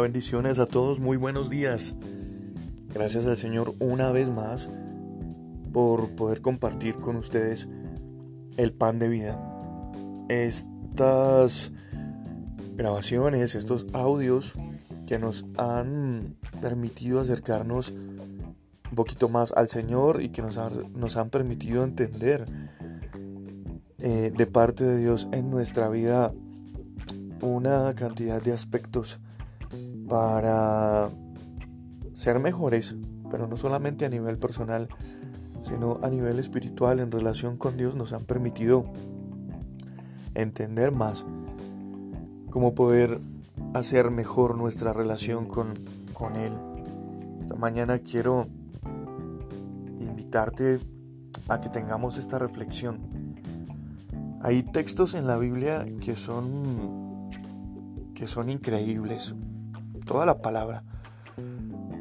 Bendiciones a todos, muy buenos días. Gracias al Señor una vez más por poder compartir con ustedes el pan de vida. Estas grabaciones, estos audios que nos han permitido acercarnos un poquito más al Señor y que nos, nos han permitido entender eh, de parte de Dios en nuestra vida una cantidad de aspectos para ser mejores, pero no solamente a nivel personal, sino a nivel espiritual en relación con Dios nos han permitido entender más cómo poder hacer mejor nuestra relación con, con Él. Esta mañana quiero invitarte a que tengamos esta reflexión. Hay textos en la Biblia que son que son increíbles toda la palabra.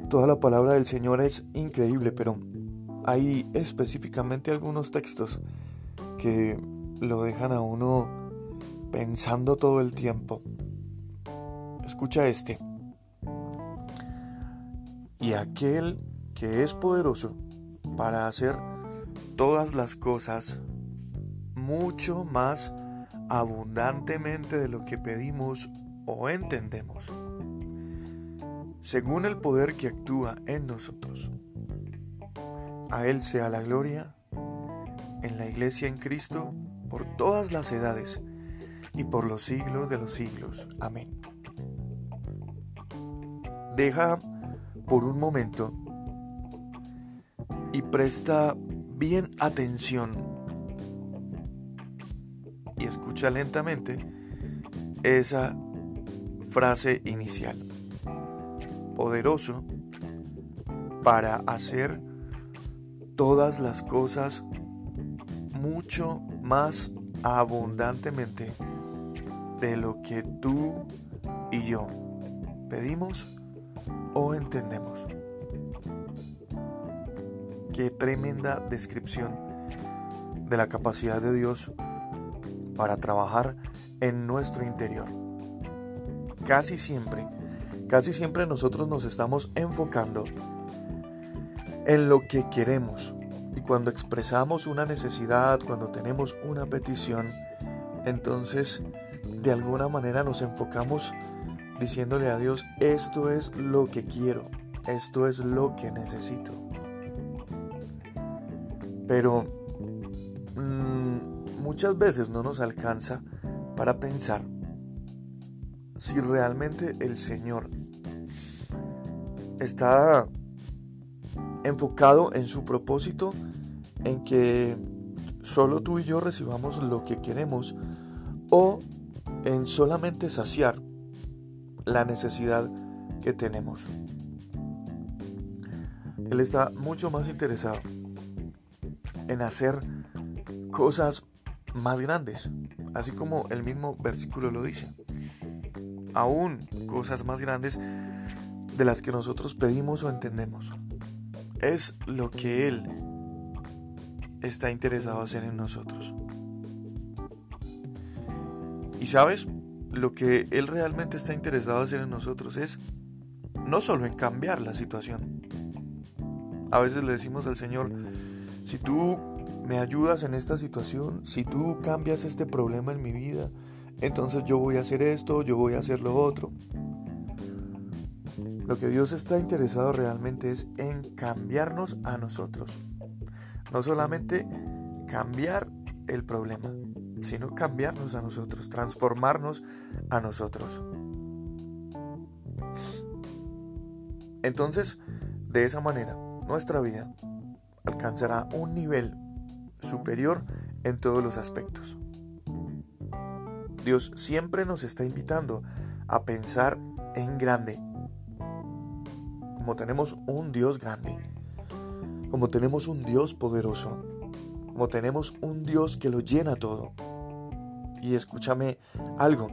Toda la palabra del Señor es increíble, pero hay específicamente algunos textos que lo dejan a uno pensando todo el tiempo. Escucha este. Y aquel que es poderoso para hacer todas las cosas mucho más abundantemente de lo que pedimos o entendemos según el poder que actúa en nosotros. A Él sea la gloria en la iglesia en Cristo por todas las edades y por los siglos de los siglos. Amén. Deja por un momento y presta bien atención y escucha lentamente esa frase inicial poderoso para hacer todas las cosas mucho más abundantemente de lo que tú y yo pedimos o entendemos. Qué tremenda descripción de la capacidad de Dios para trabajar en nuestro interior. Casi siempre Casi siempre nosotros nos estamos enfocando en lo que queremos. Y cuando expresamos una necesidad, cuando tenemos una petición, entonces de alguna manera nos enfocamos diciéndole a Dios, esto es lo que quiero, esto es lo que necesito. Pero mm, muchas veces no nos alcanza para pensar si realmente el Señor está enfocado en su propósito, en que solo tú y yo recibamos lo que queremos, o en solamente saciar la necesidad que tenemos. Él está mucho más interesado en hacer cosas más grandes, así como el mismo versículo lo dice. Aún cosas más grandes de las que nosotros pedimos o entendemos. Es lo que Él está interesado hacer en nosotros. Y sabes, lo que Él realmente está interesado hacer en nosotros es no solo en cambiar la situación. A veces le decimos al Señor, si tú me ayudas en esta situación, si tú cambias este problema en mi vida, entonces yo voy a hacer esto, yo voy a hacer lo otro. Lo que Dios está interesado realmente es en cambiarnos a nosotros. No solamente cambiar el problema, sino cambiarnos a nosotros, transformarnos a nosotros. Entonces, de esa manera, nuestra vida alcanzará un nivel superior en todos los aspectos. Dios siempre nos está invitando a pensar en grande, como tenemos un Dios grande, como tenemos un Dios poderoso, como tenemos un Dios que lo llena todo. Y escúchame algo,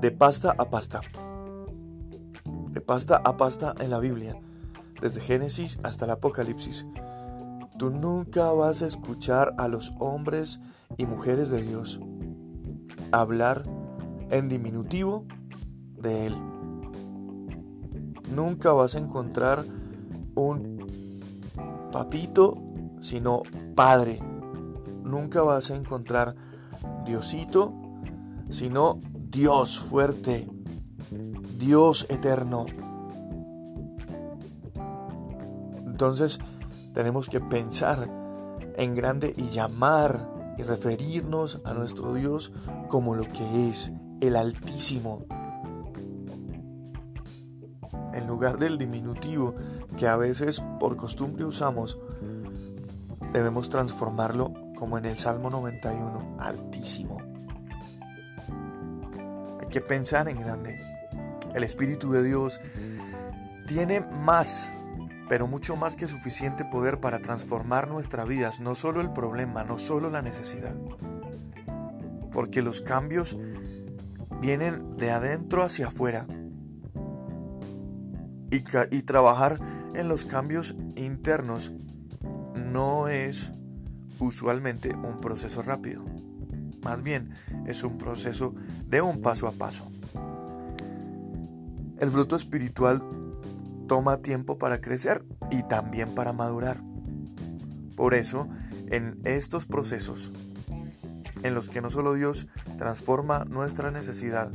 de pasta a pasta, de pasta a pasta en la Biblia, desde Génesis hasta el Apocalipsis, tú nunca vas a escuchar a los hombres y mujeres de Dios hablar en diminutivo de Él Nunca vas a encontrar un papito, sino padre. Nunca vas a encontrar Diosito, sino Dios fuerte, Dios eterno. Entonces tenemos que pensar en grande y llamar y referirnos a nuestro Dios como lo que es, el Altísimo. En lugar del diminutivo que a veces por costumbre usamos, debemos transformarlo como en el Salmo 91, Altísimo. Hay que pensar en grande. El Espíritu de Dios tiene más pero mucho más que suficiente poder para transformar nuestras vidas, no solo el problema, no solo la necesidad. Porque los cambios vienen de adentro hacia afuera. Y, trabajar en los cambios internos no es usualmente un proceso rápido. Más bien es un proceso de un paso a paso. El fruto espiritual toma tiempo para crecer y también para madurar. Por eso, en estos procesos, en los que no solo Dios transforma nuestra necesidad,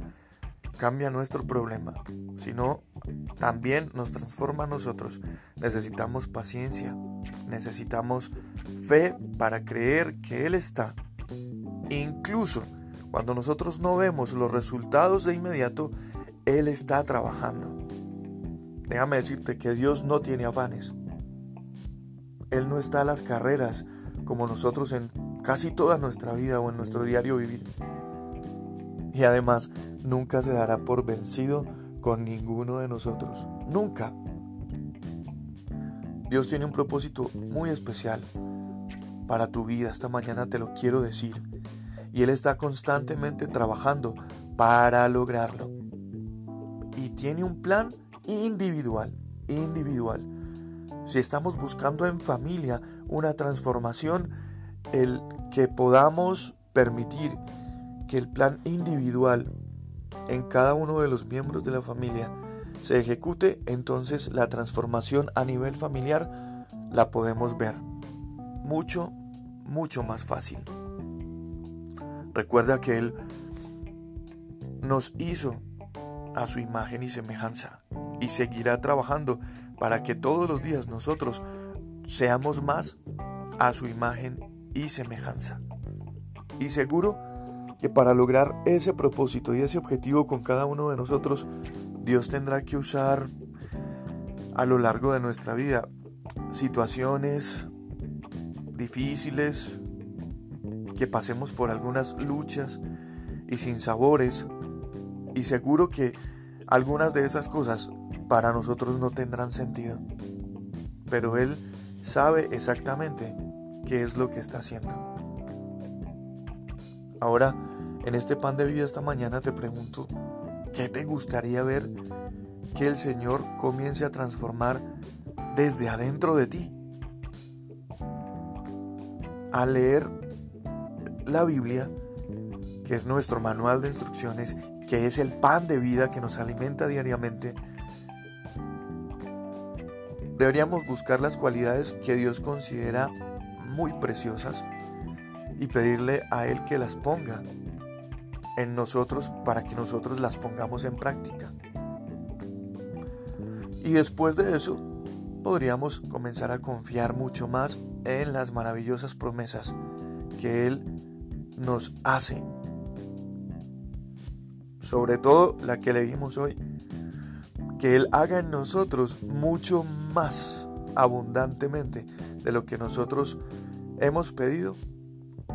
cambia nuestro problema, sino también nos transforma a nosotros. Necesitamos paciencia, necesitamos fe para creer que Él está. Incluso cuando nosotros no vemos los resultados de inmediato, Él está trabajando. Déjame decirte que Dios no tiene afanes. Él no está a las carreras como nosotros en casi toda nuestra vida o en nuestro diario vivir. Y además, nunca se dará por vencido con ninguno de nosotros. Nunca. Dios tiene un propósito muy especial para tu vida. Esta mañana te lo quiero decir. Y Él está constantemente trabajando para lograrlo. Y tiene un plan individual, individual. Si estamos buscando en familia una transformación, el que podamos permitir que el plan individual en cada uno de los miembros de la familia se ejecute, entonces la transformación a nivel familiar la podemos ver mucho, mucho más fácil. Recuerda que Él nos hizo a su imagen y semejanza y seguirá trabajando para que todos los días nosotros seamos más a su imagen y semejanza. Y seguro que para lograr ese propósito y ese objetivo con cada uno de nosotros, Dios tendrá que usar a lo largo de nuestra vida situaciones difíciles, que pasemos por algunas luchas y sin sabores. Y seguro que algunas de esas cosas para nosotros no tendrán sentido. Pero Él sabe exactamente qué es lo que está haciendo. Ahora, en este pan de vida esta mañana te pregunto, ¿qué te gustaría ver que el Señor comience a transformar desde adentro de ti? Al leer la Biblia, que es nuestro manual de instrucciones, que es el pan de vida que nos alimenta diariamente, Deberíamos buscar las cualidades que Dios considera muy preciosas y pedirle a Él que las ponga en nosotros para que nosotros las pongamos en práctica. Y después de eso, podríamos comenzar a confiar mucho más en las maravillosas promesas que Él nos hace. Sobre todo la que leímos hoy, que Él haga en nosotros mucho más abundantemente de lo que nosotros hemos pedido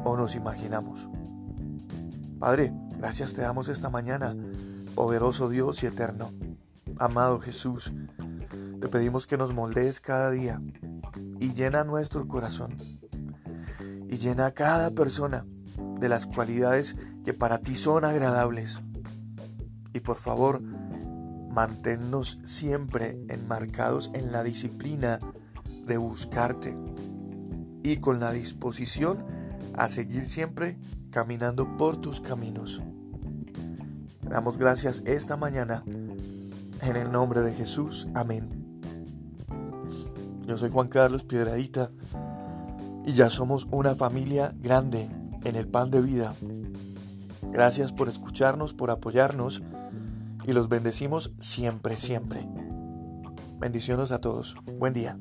o nos imaginamos. Padre, gracias te damos esta mañana, poderoso Dios y eterno. Amado Jesús, te pedimos que nos moldees cada día y llena nuestro corazón y llena a cada persona de las cualidades que para ti son agradables. Y por favor, manténnos siempre enmarcados en la disciplina de buscarte y con la disposición a seguir siempre caminando por tus caminos. damos gracias esta mañana En el nombre de Jesús, amén. Yo soy Juan Carlos Piedradita y ya somos una familia grande en el pan de vida. Gracias por escucharnos, por apoyarnos y los bendecimos siempre, siempre. Bendiciones a todos. Buen día.